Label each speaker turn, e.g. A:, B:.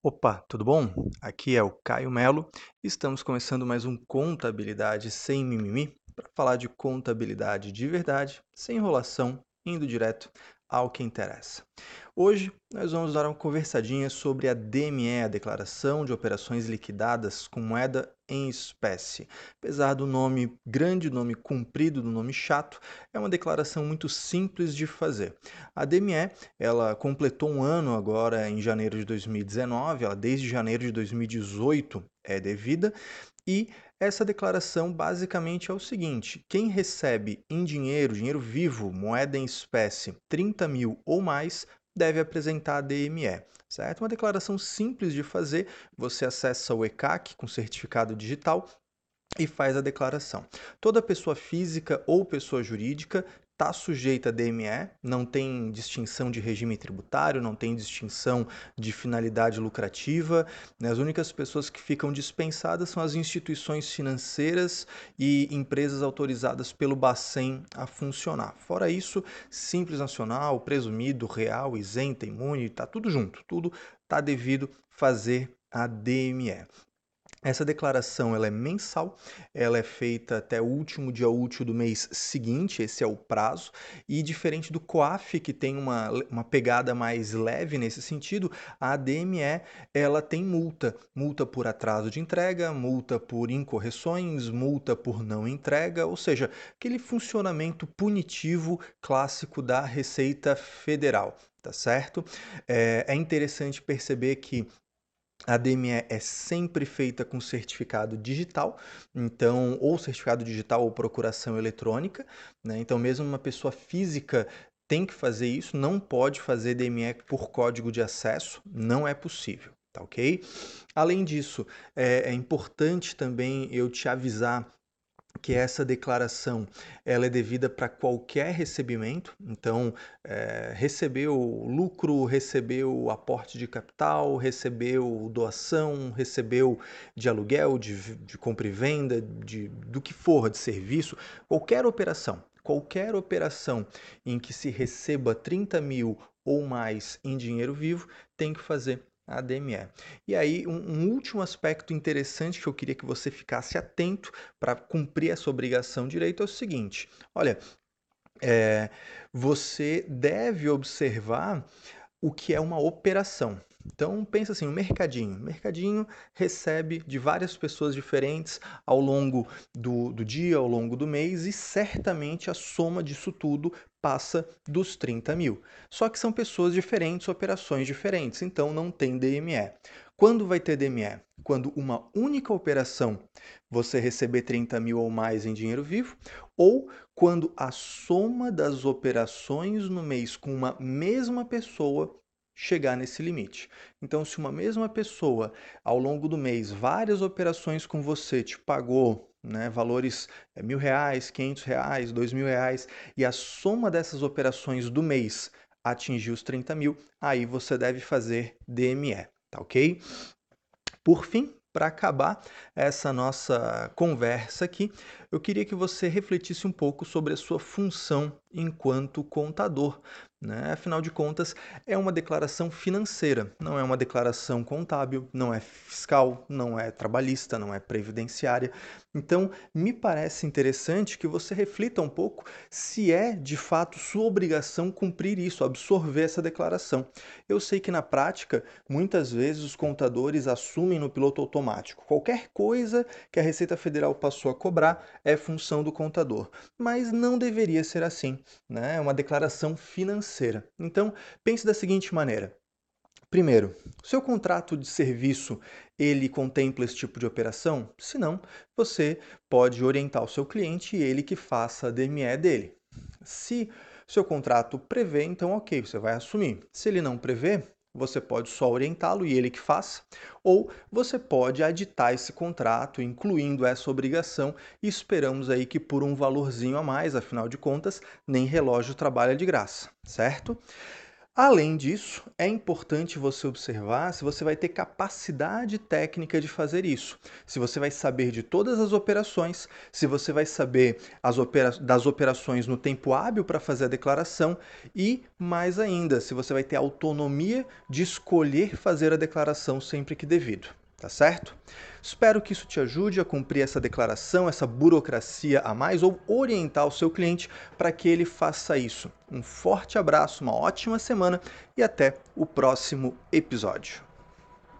A: Opa, tudo bom? Aqui é o Caio Melo. Estamos começando mais um Contabilidade sem mimimi para falar de contabilidade de verdade, sem enrolação, indo direto ao que interessa. Hoje nós vamos dar uma conversadinha sobre a DME, a Declaração de Operações Liquidadas com Moeda em Espécie. Apesar do nome grande, do nome comprido, do nome chato, é uma declaração muito simples de fazer. A DME, ela completou um ano agora em janeiro de 2019, ela desde janeiro de 2018 é devida e essa declaração basicamente é o seguinte: quem recebe em dinheiro, dinheiro vivo, moeda em espécie, 30 mil ou mais, deve apresentar a DME. Certo? Uma declaração simples de fazer. Você acessa o ECAC com certificado digital e faz a declaração. Toda pessoa física ou pessoa jurídica está sujeita a DME, não tem distinção de regime tributário, não tem distinção de finalidade lucrativa. Né? As únicas pessoas que ficam dispensadas são as instituições financeiras e empresas autorizadas pelo Bacen a funcionar. Fora isso, Simples Nacional, presumido, real, isenta, imune, está tudo junto, tudo está devido fazer a DME. Essa declaração ela é mensal, ela é feita até o último dia útil do mês seguinte, esse é o prazo, e diferente do COAF, que tem uma, uma pegada mais leve nesse sentido, a ADME ela tem multa, multa por atraso de entrega, multa por incorreções, multa por não entrega, ou seja, aquele funcionamento punitivo clássico da Receita Federal, tá certo? É, é interessante perceber que a DME é sempre feita com certificado digital, então ou certificado digital ou procuração eletrônica, né? Então mesmo uma pessoa física tem que fazer isso, não pode fazer DME por código de acesso, não é possível, tá ok? Além disso, é, é importante também eu te avisar que essa declaração ela é devida para qualquer recebimento, então é, recebeu lucro, recebeu aporte de capital, recebeu doação, recebeu de aluguel, de, de compra e venda, de, do que for, de serviço, qualquer operação, qualquer operação em que se receba 30 mil ou mais em dinheiro vivo tem que fazer a. E aí, um, um, último aspecto interessante que eu queria que você ficasse atento para cumprir essa obrigação direito é o seguinte: olha, é, você deve observar o que é uma operação. Então pensa assim, o mercadinho. O mercadinho recebe de várias pessoas diferentes ao longo do, do dia, ao longo do mês, e certamente a soma disso tudo passa dos 30 mil. Só que são pessoas diferentes, operações diferentes, então não tem DME. Quando vai ter DME? Quando uma única operação você receber 30 mil ou mais em dinheiro vivo, ou quando a soma das operações no mês com uma mesma pessoa chegar nesse limite. Então, se uma mesma pessoa, ao longo do mês, várias operações com você te pagou né, valores é, mil reais, quinhentos reais, dois mil reais, e a soma dessas operações do mês atingir os 30 mil, aí você deve fazer DME, tá ok? Por fim, para acabar essa nossa conversa aqui, eu queria que você refletisse um pouco sobre a sua função enquanto contador. Né? Afinal de contas, é uma declaração financeira, não é uma declaração contábil, não é fiscal, não é trabalhista, não é previdenciária. Então, me parece interessante que você reflita um pouco se é de fato sua obrigação cumprir isso, absorver essa declaração. Eu sei que na prática, muitas vezes os contadores assumem no piloto automático. Qualquer coisa que a Receita Federal passou a cobrar é função do contador, mas não deveria ser assim né? É uma declaração financeira. Então, pense da seguinte maneira. Primeiro, seu contrato de serviço ele contempla esse tipo de operação? Se não, você pode orientar o seu cliente e ele que faça a DME dele. Se seu contrato prevê, então ok, você vai assumir. Se ele não prevê, você pode só orientá-lo e ele que faça, ou você pode aditar esse contrato, incluindo essa obrigação, e esperamos aí que por um valorzinho a mais, afinal de contas, nem relógio trabalha de graça, certo? Além disso, é importante você observar se você vai ter capacidade técnica de fazer isso, se você vai saber de todas as operações, se você vai saber opera das operações no tempo hábil para fazer a declaração e, mais ainda, se você vai ter autonomia de escolher fazer a declaração sempre que devido tá certo? Espero que isso te ajude a cumprir essa declaração, essa burocracia a mais ou orientar o seu cliente para que ele faça isso. Um forte abraço, uma ótima semana e até o próximo episódio.